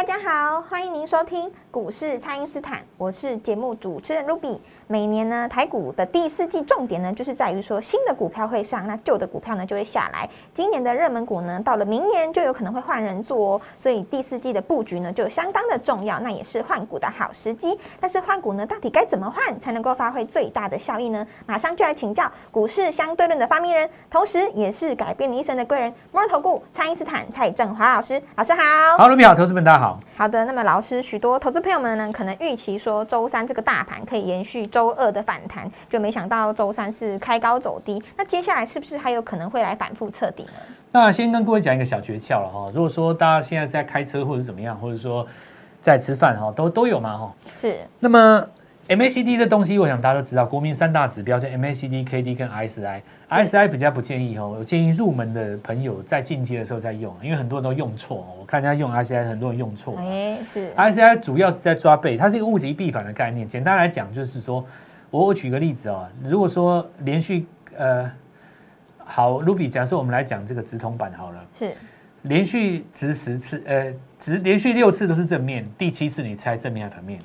大家好，欢迎您收听股市蔡因斯坦，我是节目主持人 Ruby。每年呢，台股的第四季重点呢，就是在于说新的股票会上，那旧的股票呢就会下来。今年的热门股呢，到了明年就有可能会换人做哦，所以第四季的布局呢就相当的重要，那也是换股的好时机。但是换股呢，到底该怎么换才能够发挥最大的效益呢？马上就来请教股市相对论的发明人，同时也是改变你一生的贵人——摩尔投顾蔡因斯坦蔡振华老师。老师好，好，Ruby 好，投资们大家好。好的，那么老师，许多投资朋友们呢，可能预期说周三这个大盘可以延续周二的反弹，就没想到周三是开高走低。那接下来是不是还有可能会来反复测底呢？那先跟各位讲一个小诀窍了哈。如果说大家现在是在开车或者怎么样，或者说在吃饭哈，都都有嘛哈。是。那么 MACD 这东西，我想大家都知道，国民三大指标就 MACD、KD 跟。RSI 比较不建议哦，我建议入门的朋友在进阶的时候再用，因为很多人都用错。我看人家用 RSI，很多人用错。哎，是。RSI 主要是在抓背，它是一个物极必反的概念。简单来讲，就是说，我我举个例子哦，如果说连续呃，好，Ruby，假设我们来讲这个直通板好了，是连续直十次，呃，直连续六次都是正面，第七次你猜正面还是反面？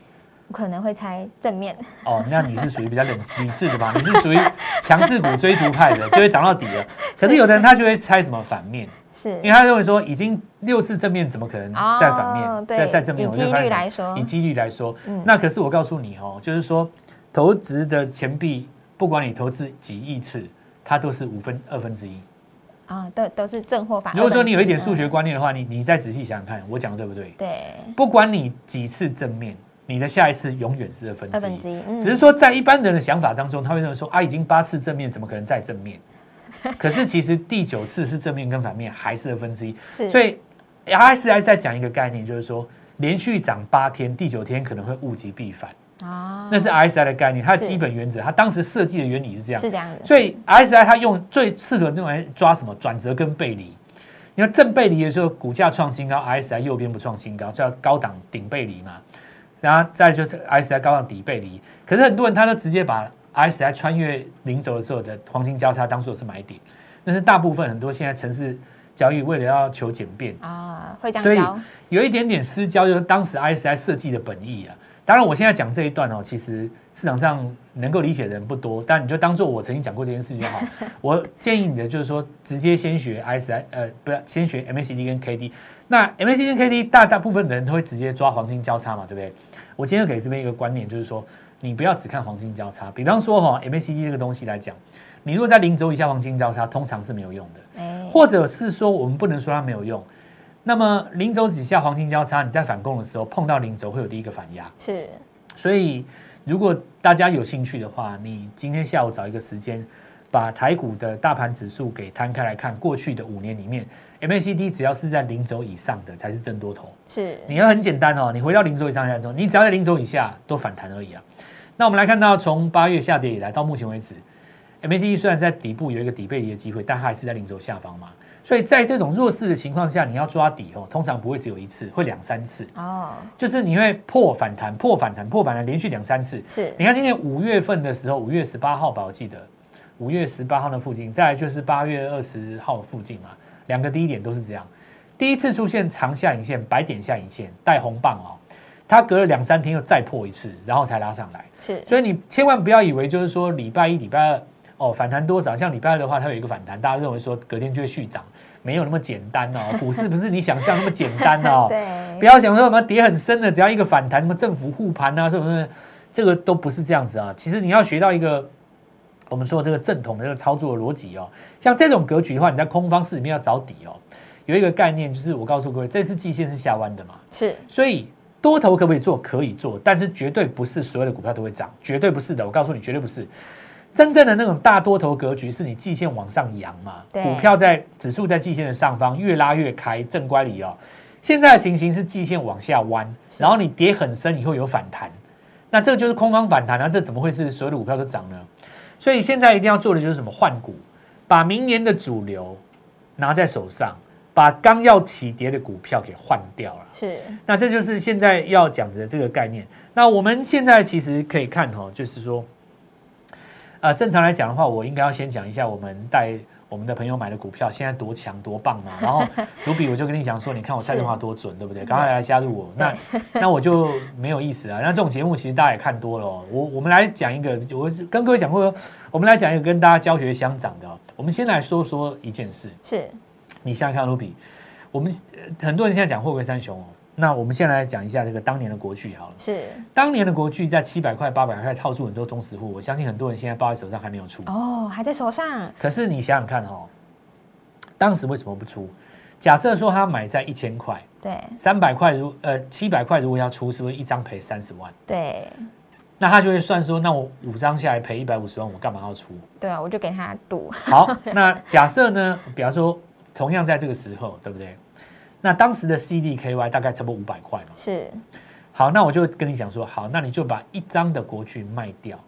可能会猜正面哦，那你是属于比较冷理智的吧？你是属于强势股追逐派的，就会涨到底了。可是有的人他就会猜什么反面，是因为他认为说已经六次正面，怎么可能再反面？再再正面？以几率来说，以几率来说，那可是我告诉你哦，就是说投资的钱币，不管你投资几亿次，它都是五分二分之一啊，都都是正或反。如果说你有一点数学观念的话，你你再仔细想想看，我讲的对不对？对，不管你几次正面。你的下一次永远是二分之一，二分之一，只是说在一般人的想法当中，他会认为说啊，已经八次正面，怎么可能再正面？可是其实第九次是正面跟反面还是二分之一，是。所以 RSI 在讲一个概念，就是说连续涨八天，第九天可能会物极必反啊。那是 RSI 的概念，它的基本原则，它当时设计的原理是这样，是这样的。所以 RSI 它用最适合用来抓什么转折跟背离。你看正背离的时候，股价创新高，RSI 右边不创新高，叫高档顶背离嘛。然后再就是 RSI 高档底背离，可是很多人他都直接把 RSI 穿越零轴的时候的黄金交叉当做是买点，但是大部分很多现在城市交易为了要求简便啊，会这样所以有一点点私交，就是当时 RSI 设计的本意啊。当然我现在讲这一段哦，其实市场上能够理解的人不多，但你就当做我曾经讲过这件事就好。我建议你的就是说，直接先学 RSI，呃，不要先学 MACD 跟 KD。那 MACD、KD 大大部分的人都会直接抓黄金交叉嘛，对不对？我今天给这边一个观念，就是说，你不要只看黄金交叉。比方说哈，MACD 这个东西来讲，你如果在零轴以下黄金交叉，通常是没有用的。或者是说，我们不能说它没有用。那么零轴以下黄金交叉，你在反攻的时候碰到零轴会有第一个反压。是。所以，如果大家有兴趣的话，你今天下午找一个时间，把台股的大盘指数给摊开来看，过去的五年里面。MACD 只要是在零轴以上的才是正多头，是你要很简单哦，你回到零轴以上才多，你只要在零轴以下都反弹而已啊。那我们来看到从八月下跌以来到目前为止，MACD 虽然在底部有一个底背离的机会，但它还是在零轴下方嘛。所以在这种弱势的情况下，你要抓底哦，通常不会只有一次，会两三次哦。就是你会破反弹、破反弹、破反弹，连续两三次。是，你看今年五月份的时候，五月十八号吧，我记得五月十八号的附近，再来就是八月二十号附近嘛。两个低点都是这样，第一次出现长下影线、白点下影线带红棒哦，它隔了两三天又再破一次，然后才拉上来。是，所以你千万不要以为就是说礼拜一、礼拜二哦反弹多少，像礼拜二的话它有一个反弹，大家认为说隔天就会续涨，没有那么简单哦。股市不是你想象那么简单哦。对。不要想说什么跌很深的，只要一个反弹，什么政府护盘啊，什么这个都不是这样子啊。其实你要学到一个。我们说这个正统的这个操作的逻辑哦，像这种格局的话，你在空方市里面要找底哦，有一个概念就是我告诉各位，这次季线是下弯的嘛，是，所以多头可不可以做？可以做，但是绝对不是所有的股票都会涨，绝对不是的，我告诉你，绝对不是。真正的那种大多头格局是你季线往上扬嘛，股票在指数在季线的上方越拉越开，正乖离哦。现在的情形是季线往下弯，然后你跌很深以后有反弹，那这个就是空方反弹啊，这怎么会是所有的股票都涨呢？所以现在一定要做的就是什么换股，把明年的主流拿在手上，把刚要起跌的股票给换掉了。是那这就是现在要讲的这个概念。那我们现在其实可以看哈，就是说，呃，正常来讲的话，我应该要先讲一下我们带我们的朋友买的股票现在多强多棒嘛。然后卢比我就跟你讲说，你看我蔡振华多准，对不对？赶快来加入我。那 那我就没有意思了。那这种节目其实大家也看多了、哦。我我们来讲一个，我跟各位讲过，我们来讲一个跟大家教学相长的、哦。我们先来说说一件事。是，你想想看，卢比，我们呃很多人现在讲货柜三雄哦。那我们先来讲一下这个当年的国巨好了。是当年的国巨在七百块、八百块套住很多中实户，我相信很多人现在抱在手上还没有出。哦，还在手上，可是你想想看哦，当时为什么不出？假设说他买在一千块，对三百块如呃七百块如果要出，是不是一张赔三十万？对那他就会算说，那我五张下来赔一百五十万，我干嘛要出？对啊，我就给他赌，好，那假设呢，比方说同样在这个时候，对不对？那当时的 CDKY 大概差不多五百块嘛。是好，那我就跟你讲说，好，那你就把一张的国巨卖掉，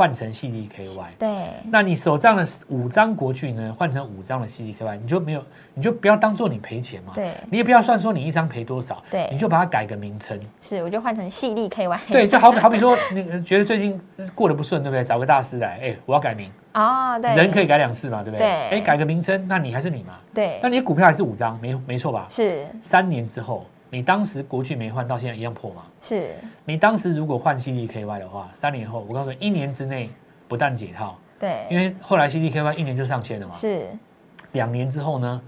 换成 CDKY。对那你手上的五张国巨呢，换成五张的 CDKY，你就没有，你就不要当做你赔钱嘛。对你也不要算说你一张赔多少，对你就把它改个名称。是，我就换成细粒 KY，对，就好比好比说，你觉得最近过得不顺，对不对？找个大师来，哎，我要改名，哦，对，人可以改两次嘛，对不对？对哎，改个名称，那你还是你嘛。对那你的股票还是五张，没没错吧？是三年之后，你当时国巨没换，到现在一样破嘛？是你当时如果换 CDKY 的话，三年后，我告诉你，一年之内不但解套，对，因为后来 CDKY 一年就上千了嘛。是两年之后呢，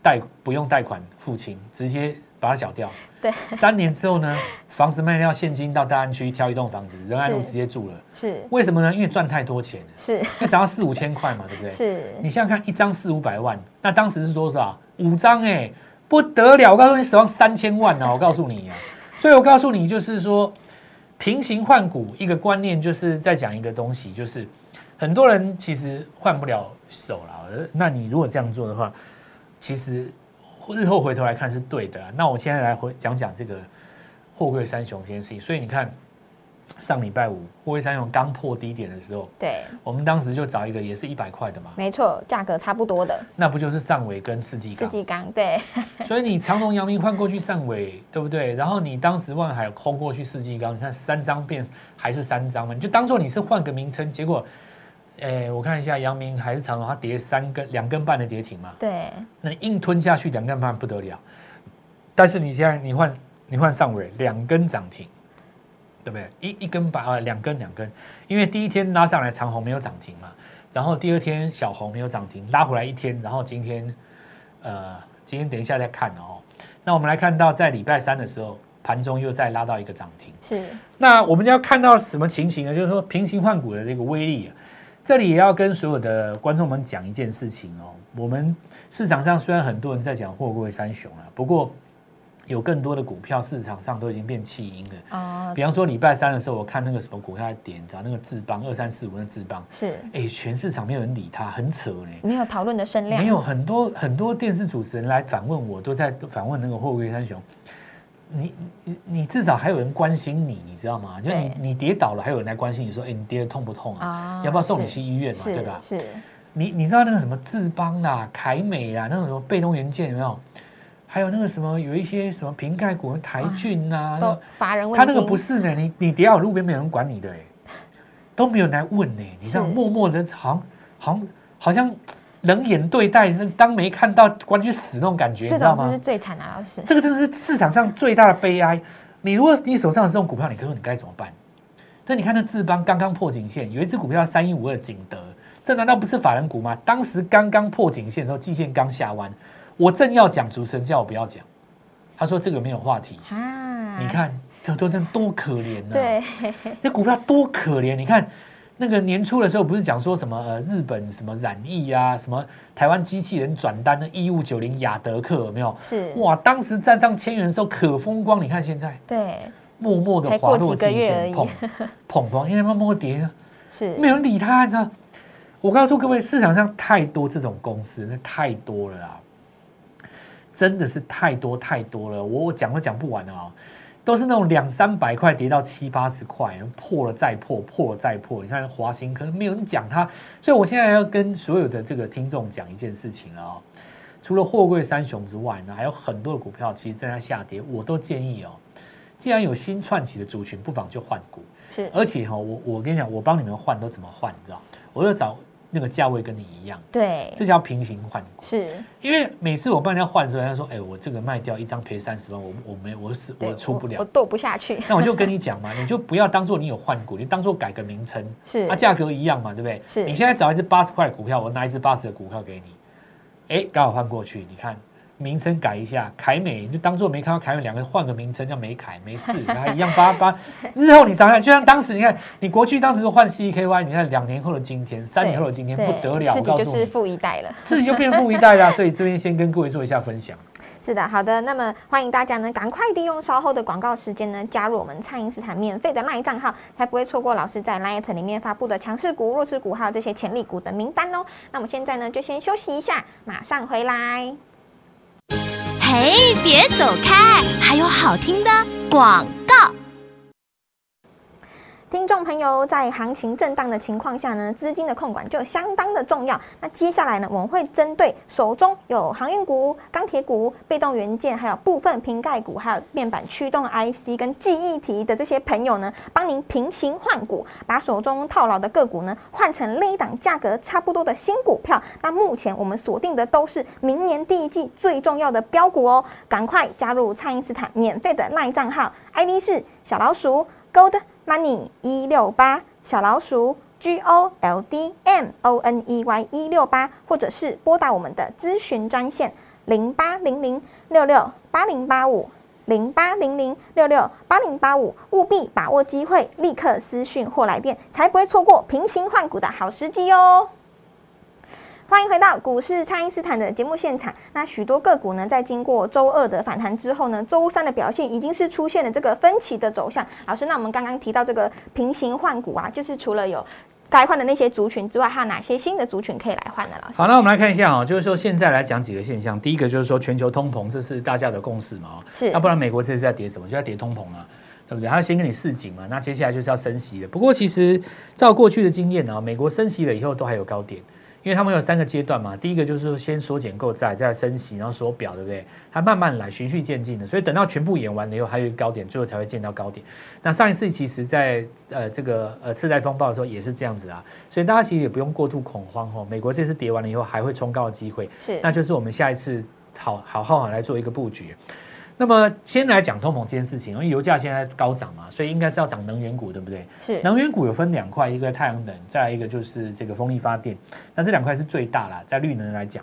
贷不用贷款付清，直接把它缴掉。对三年之后呢，房子卖掉，现金到大安区挑一栋房子，仁爱路直接住了。是为什么呢？因为赚太多钱了，是那涨到四五千块嘛，对不对？是你想想看，一张四五百万，那当时是多少？五张哎、不得了！我告诉你，死亡三千万呢、我告诉你啊，所以我告诉你，就是说平行换股一个观念，就是在讲一个东西，就是很多人其实换不了手了。那你如果这样做的话，其实日后回头来看是对的。那我现在来回讲讲这个货柜三雄这件事情。所以你看，上礼拜五货柜三雄刚破低点的时候，对，我们当时就找一个也是一百块的嘛。没错，价格差不多的，那不就是上尾跟世纪世港？纪钢，对 所以你长隆、阳明换过去上尾，对不对？然后你当时万海空过去世纪钢，你看三张变还是三张嘛？你就当做你是换个名称，结果，哎，我看一下阳明还是长隆，它跌三根两根半的跌停嘛，对那你硬吞下去两根半不得了。但是你现在你换你换上尾两根涨停，对不对？一一根把啊两根两根，因为第一天拉上来长红没有涨停嘛，然后第二天小红没有涨停，拉回来一天，然后今天呃今天等一下再看哦。那我们来看到在礼拜三的时候，盘中又再拉到一个涨停。是那我们就要看到什么情形呢？就是说平行换股的这个威力、啊。这里也要跟所有的观众们讲一件事情哦。我们市场上虽然很多人在讲货柜三雄啊，不过有更多的股票市场上都已经变弃婴了。哦，比方说礼拜三的时候，我看那个什么股票在点，找那个智邦二三四五那智邦，是哎，全市场没有人理他，很扯呢。没有讨论的声量，没有很多很多电视主持人来反问我，都在反问那个货柜三雄。你你你至少还有人关心你，你知道吗？就你你跌倒了，还有人来关心你说，哎，你跌的痛不痛啊？啊要不要送你去医院嘛？是对吧？是你你知道那个什么智邦啦、凯美啦，那种什么被动元件有没有？还有那个什么有一些什么瓶盖股，台骏呐、都乏人问他那个不是呢，你你跌到路边没有人管你的哎，都没有人来问呢，你这样默默的，好像好像好像冷眼对待，那当没看到，管你去死那种感觉，你知道吗这是？最惨的，老师这个真的是市场上最大的悲哀。你如果你手上有这种股票，你可说你该怎么办？但你看那智邦刚刚破颈线，有一只股票三一五二景德，这难道不是法人股吗？当时刚刚破颈线的时候，季线刚下弯，我正要讲，主持人叫我不要讲，他说这个没有话题。啊，你看这多真多可怜呐、对这股票多可怜！你看那个年初的时候，不是讲说什么呃日本什么染疫啊，什么台湾机器人转单的一五九零雅德克有没有？是哇，当时站上千元的时候可风光，你看现在对默默的滑落过几个季月而已线，砰砰砰，因为默默跌，是没有人理他，你知道？我告诉各位，市场上太多这种公司，那太多了啦。真的是太多太多了，我我讲都讲不完了啊、都是那种两三百块跌到七八十块，破了再破，破了再破。你看华兴可能没有人讲它，所以我现在要跟所有的这个听众讲一件事情了哦。除了货柜三雄之外呢，还有很多的股票其实正在下跌，我都建议哦，既然有新串起的族群，不妨就换股。是而且哈、我我跟你讲，我帮你们换都怎么换，你知道？我就找那个价位跟你一样，对，这叫平行换股。是。因为每次我帮人家换的时候，人家说：“哎、我这个卖掉一张赔三十万，我我没我是我出不了。我斗不下去，”那我就跟你讲嘛，你就不要当做你有换股，你当做改个名称，是。啊，价格一样嘛，对不对？是。你现在找一只八十块的股票，我拿一只八十的股票给你，哎，刚好换过去，你看名称改一下，凯美，你就当做没看到凯美，两个换个名称叫美凯，没事，然后一样八八。日后你想想，就像当时你看，你国巨当时换 CKY，你看两年后的今天，三年后的今天不得了，告诉你，己就是富一代了。自己就变富一代了。所以这边先跟各位做一下分享。是的，好的，那么欢迎大家呢，赶快利用稍后的广告时间呢，加入我们蔡英斯坦免费的 LINE 账号，才不会错过老师在 LINE 里面发布的强势股、弱势股还有这些潜力股的名单哦。那我们现在呢，就先休息一下，马上回来。嘿，别走开，还有好听的广。听众朋友，在行情震荡的情况下呢，资金的控管就相当的重要。那接下来呢，我们会针对手中有航运股、钢铁股、被动元件，还有部分瓶盖股，还有面板驱动 IC 跟记忆体的这些朋友呢，帮您平行换股，把手中套牢的个股呢换成另一档价格差不多的新股票。那目前我们锁定的都是明年第一季最重要的标股哦，赶快加入蔡因斯坦免费的赖账号，ID 是小老鼠 Gold。Money 一六八小老鼠 G O L D M O N E Y 一六八，或者是拨打我们的咨询专线零八零零六六八零八五零八零零六六八零八五，务必把握机会，立刻私讯或来电，才不会错过平行换股的好时机哦。欢迎回到股市，蔡因斯坦的节目现场。那许多个股呢，在经过周二的反弹之后呢，周三的表现已经是出现了这个分歧的走向。老师，那我们刚刚提到这个平行换股啊，就是除了有该换的那些族群之外，还有哪些新的族群可以来换呢？老师，好，那我们来看一下啊、就是说现在来讲几个现象。第一个就是说全球通膨，这是大家的共识嘛、哦，是要不然美国这次在跌什么？就在跌通膨啊，对不对？他先跟你示警嘛，那接下来就是要升息了。不过其实照过去的经验啊，美国升息了以后都还有高点。因为他们有三个阶段嘛，第一个就是说先缩减购债，再来升息，然后缩表，对不对？它慢慢来，循序渐进的，所以等到全部演完了以后，还有一个高点，最后才会见到高点。那上一次其实在呃这个呃次贷风暴的时候也是这样子啊，所以大家其实也不用过度恐慌哦。美国这次跌完了以后还会冲高的机会，是那就是我们下一次好好好好来做一个布局。那么先来讲通膨这件事情，因为油价现在高涨嘛，所以应该是要涨能源股，对不对？是能源股有分两块，一个太阳能，再来一个就是这个风力发电。那这两块是最大啦，在绿能来讲，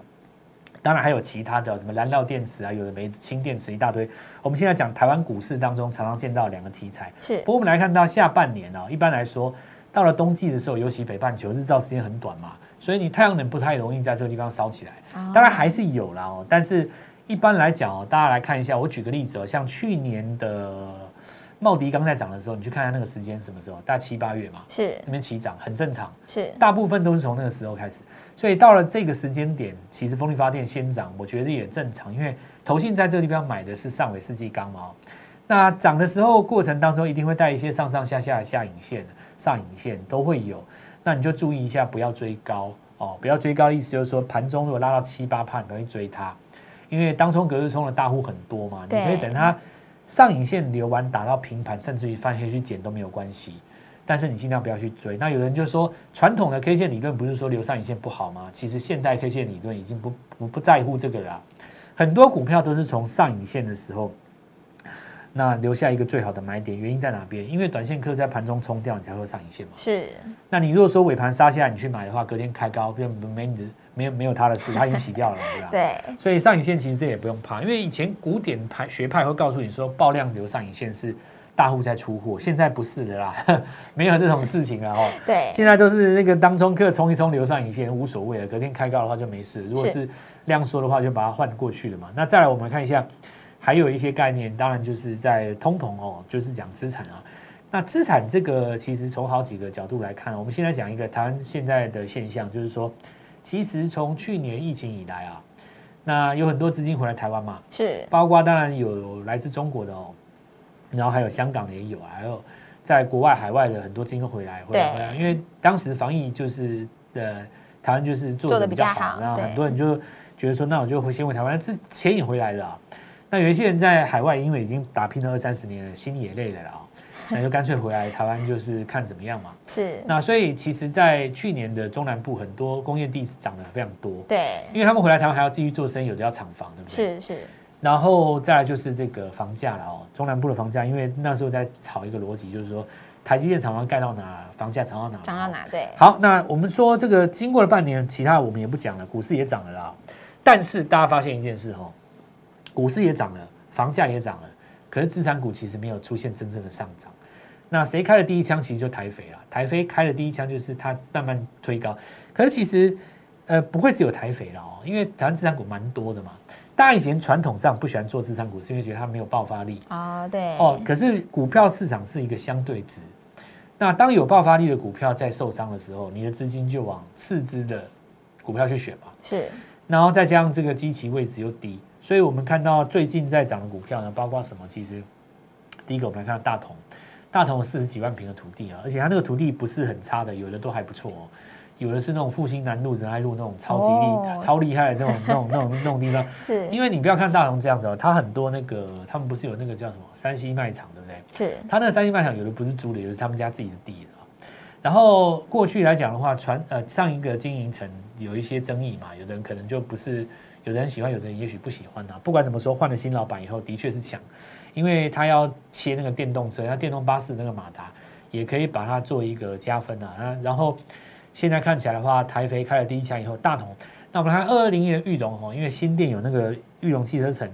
当然还有其他的什么燃料电池啊，有的没氢电池一大堆。我们现在讲台湾股市当中常常见到两个题材，是不过我们来看到下半年啊，一般来说到了冬季的时候，尤其北半球日照时间很短嘛，所以你太阳能不太容易在这个地方烧起来。当然还是有啦哦，但是一般来讲哦，大家来看一下，我举个例子哦，像去年的茂迪刚在涨的时候，你去看一下那个时间什么时候，大概七八月嘛，是。那边起涨很正常，是。大部分都是从那个时候开始，所以到了这个时间点，其实风力发电先涨，我觉得也正常，因为投信在这个地方买的是上尾世纪钢嘛。哦，那涨的时候过程当中一定会带一些上上下下的下影线、上影线都会有，那你就注意一下，不要追高。哦，不要追高的意思就是说盘中如果拉到七八帕，你不要追它，因为当冲隔日冲的大户很多嘛，你可以等它上影线留完打到平盘，甚至于翻黑去捡都没有关系。但是你尽量不要去追。那有人就说，传统的 K 线理论不是说留上影线不好吗？其实现代 K 线理论已经不不不在乎这个了啦。很多股票都是从上影线的时候，那留下一个最好的买点，原因在哪边？因为短线客在盘中冲掉，你才会上影线嘛。是那你如果说尾盘杀下来，你去买的话，隔天开高，就没你的没有没有他的事，他已经洗掉了，对吧？对所以上影线其实这也不用怕，因为以前古典派学派会告诉你说爆量留上影线是大户在出货，现在不是的啦，没有这种事情了哦。对现在都是那个当冲客冲一冲留上影线无所谓了，隔天开高的话就没事。如果是是量缩的话，就把它换过去了嘛。那再来我们看一下，还有一些概念，当然就是在通膨哦，就是讲资产啊。那资产这个其实从好几个角度来看，我们现在讲一个台湾现在的现象，就是说，其实从去年疫情以来啊，那有很多资金回来台湾嘛，是。包括当然有来自中国的哦，然后还有香港的也有啊，还有在国外海外的很多资金都回来回来回来，因为当时防疫就是呃台湾就是做的比较好，然后很多人就觉得说那我就回先回台湾，这钱也回来了啊、那有一些人在海外因为已经打拼了二三十年了，心里也累了啦、哦，那就干脆回来台湾就是看怎么样嘛。是，那所以其实，在去年的中南部很多工业地涨得非常多，对，因为他们回来台湾还要继续做生意，有的要厂房，对不对？是是，然后再来就是这个房价了哦，中南部的房价，因为那时候在炒一个逻辑，就是说台积电厂房盖到哪，房价涨到哪，涨到哪？对，好，那我们说这个经过了半年，其他我们也不讲了，股市也涨了啦。但是大家发现一件事哦，股市也涨了，房价也涨了，可是资产股其实没有出现真正的上涨。那谁开了第一枪？其实就台肥了。台肥开了第一枪，就是它慢慢推高。可是其实呃不会只有台肥了哦，因为台湾资产股蛮多的嘛。大家以前传统上不喜欢做资产股，是因为觉得它没有爆发力。哦，对，哦，可是股票市场是一个相对值。那当有爆发力的股票在受伤的时候，你的资金就往次之的股票去选嘛。是，然后再加上这个基期位置又低，所以我们看到最近在涨的股票呢，包括什么？其实第一个我们来看到大同，大同有四十几万平的土地啊，而且它那个土地不是很差的，有的都还不错哦。有的是那种复兴南路、仁爱路那种超级厉、哦超厉害的那种、那种、那种、那种地方。是，因为你不要看大同这样子哦，它很多那个他们不是有那个叫什么山西卖场，对不对？是，他那个山西卖场有的不是租的，有的是他们家自己的地。然后过去来讲的话，传呃上一个经营层有一些争议嘛，有的人可能就不是，有的人喜欢，有的人也许不喜欢啊。不管怎么说，换了新老板以后，的确是强，因为他要切那个电动车，那电动巴士那个马达也可以把它做一个加分啊。那然后现在看起来的话，台肥开了第一枪以后，大同，那我们来看二二零一的玉龙哦，因为新店有那个玉龙汽车城，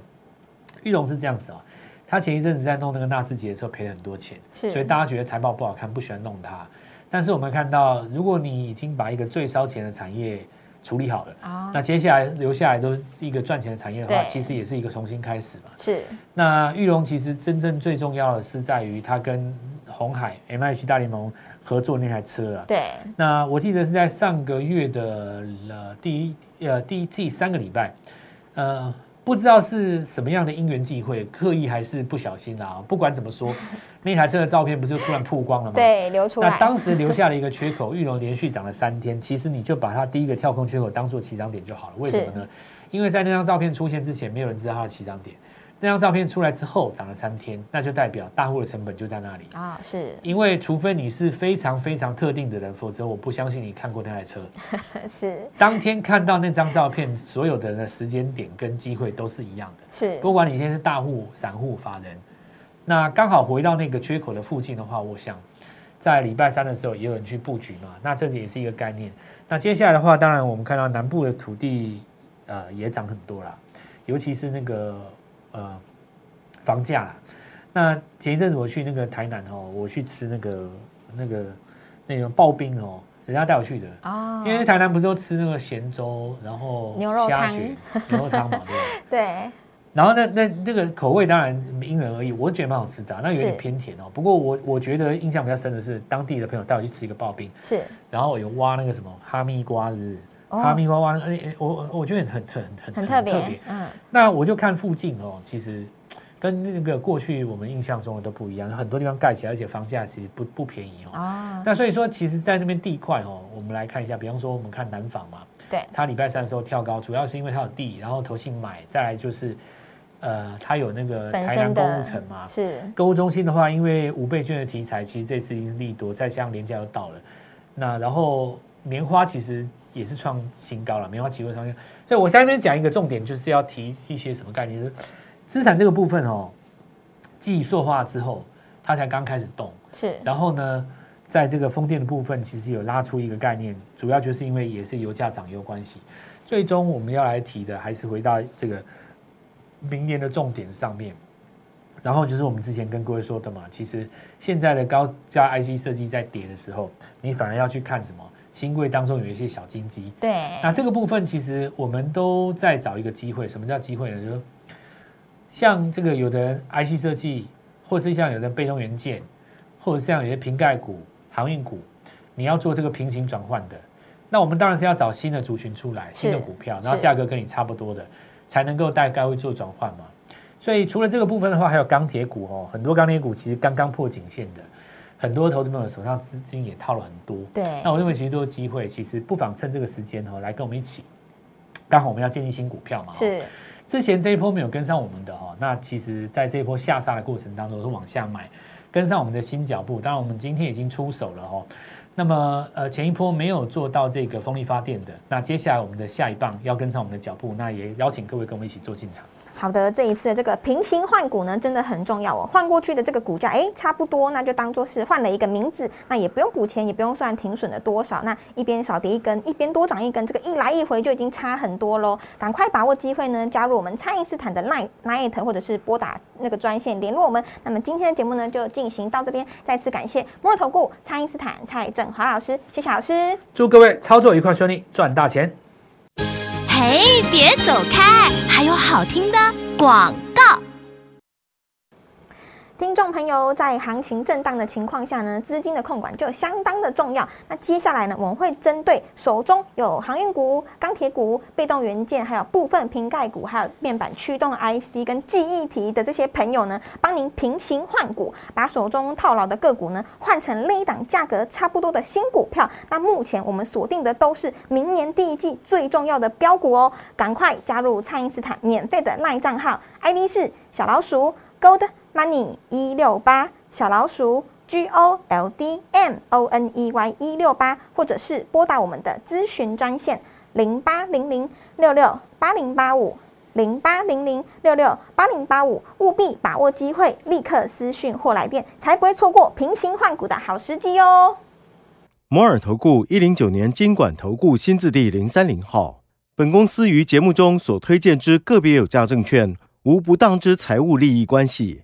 玉龙是这样子啊、他前一阵子在弄那个纳智捷的时候赔了很多钱，是所以大家觉得财报不好看，不喜欢弄它。但是我们看到，如果你已经把一个最烧钱的产业处理好了，啊那接下来留下来都是一个赚钱的产业的话，其实也是一个重新开始嘛。是，那玉龙其实真正最重要的是在于它跟红海 M H 大联盟合作那台车啊。对，那我记得是在上个月的呃第一呃第第三个礼拜，呃，不知道是什么样的因缘际会，刻意还是不小心啊。不管怎么说，那台车的照片不是突然曝光了吗？。对，流出来，那当时留下了一个缺口，玉龙连续涨了三天。其实你就把它第一个跳空缺口当做起涨点就好了。为什么呢？因为在那张照片出现之前，没有人知道它的起涨点。那张照片出来之后涨了三天，那就代表大户的成本就在那里。啊，是因为除非你是非常非常特定的人，否则我不相信你看过那台车。是当天看到那张照片，所有的人的时间点跟机会都是一样的，是，不管你现在是大户、散户、法人，那刚好回到那个缺口的附近的话，我想在礼拜三的时候也有人去布局嘛，那这也是一个概念。那接下来的话，当然我们看到南部的土地呃也涨很多啦，尤其是那个呃房价啦。那前一阵子我去那个台南哦，我去吃那个那个那个刨冰哦，人家带我去的。哦，因为台南不是都吃那个咸粥，然后牛肉汤虾卷、牛肉汤嘛，对不对？对，然后那那那个口味当然因人而异，我觉得蛮好吃的啊、那有点偏甜哦。不过我我觉得印象比较深的是，当地的朋友带我去吃一个刨冰，是，然后有挖那个什么哈密瓜，是不是？哦。哈密瓜挖那个，哎、哎我我我觉得很很很很特别，嗯，那我就看附近哦，其实跟那个过去我们印象中的都不一样，很多地方盖起来，而且房价其实不不便宜哦。啊，那所以说，其实，在那边地块哦，我们来看一下，比方说我们看南纺嘛，对，它礼拜三的时候跳高，主要是因为它有地，然后投信买，再来就是，呃，它有那个台南购物城嘛，是，购物中心的话，因为五倍券的题材，其实这次已经是利多，再加上廉价又到了，那然后棉花其实也是创新高了，棉花期货创新，所以我在那边讲一个重点，就是要提一些什么概念，就是资产这个部分哦，技术化之后，它才刚开始动，是，然后呢，在这个风电的部分，其实有拉出一个概念，主要就是因为也是油价涨有关系。最终我们要来提的，还是回到这个明年的重点上面。然后就是我们之前跟各位说的嘛，其实现在的高价 IC 设计在跌的时候，你反而要去看什么？新贵当中有一些小金鸡，对，那这个部分其实我们都在找一个机会。什么叫机会呢？就是像这个有的人 IC 设计，或是像有的被动元件，或者像有些瓶盖股、航运股，你要做这个平行转换的，那我们当然是要找新的族群出来，新的股票，然后是价格跟你差不多的。才能够带高位做转换嘛。所以除了这个部分的话，还有钢铁股哦，很多钢铁股其实刚刚破颈线的，很多投资朋友手上资金也套了很多。对那我认为其实都有机会，其实不妨趁这个时间哦，来跟我们一起。刚好我们要建立新股票嘛，哦是之前这一波没有跟上我们的哦，那其实在这一波下杀的过程当中是往下买，跟上我们的新脚步。当然我们今天已经出手了哦。那么呃前一波没有做到这个风力发电的，那接下来我们的下一棒要跟上我们的脚步，那也邀请各位跟我们一起做进场。好的，这一次的这个平行换股呢，真的很重要哦。换过去的这个股价，哎，差不多，那就当做是换了一个名字，那也不用补钱，也不用算停损的多少。那一边少跌一根，一边多涨一根，这个一来一回就已经差很多喽。赶快把握机会呢，加入我们蔡因斯坦的 Line Line 或者是拨打那个专线联络我们。那么今天的节目呢，就进行到这边，再次感谢摩尔投顾蔡因斯坦蔡振华老师，谢谢老师。祝各位操作愉快顺利，赚大钱！哎，别走开，还有好听的广。听众朋友，在行情震荡的情况下呢，资金的控管就相当的重要。那接下来呢，我们会针对手中有航运股、钢铁股、被动元件，还有部分瓶盖股，还有面板驱动 IC 跟记忆体的这些朋友呢，帮您平行换股，把手中套牢的个股呢，换成另一档价格差不多的新股票。那目前我们锁定的都是明年第一季最重要的标股哦，赶快加入蔡因斯坦免费的赖账号，ID 是小老鼠 Gold。Money 一六八小老鼠 G O L D M O N E Y 一六八，或者是拨打我们的咨询专线零八零零六六八零八五零八零零六六八零八五，务必把握机会，立刻私讯或来电，才不会错过平行换股的好时机哦。摩尔投顾一零九年经管投顾新字第零三零号。本公司于节目中所推荐之个别有价证券，无不当之财务利益关系。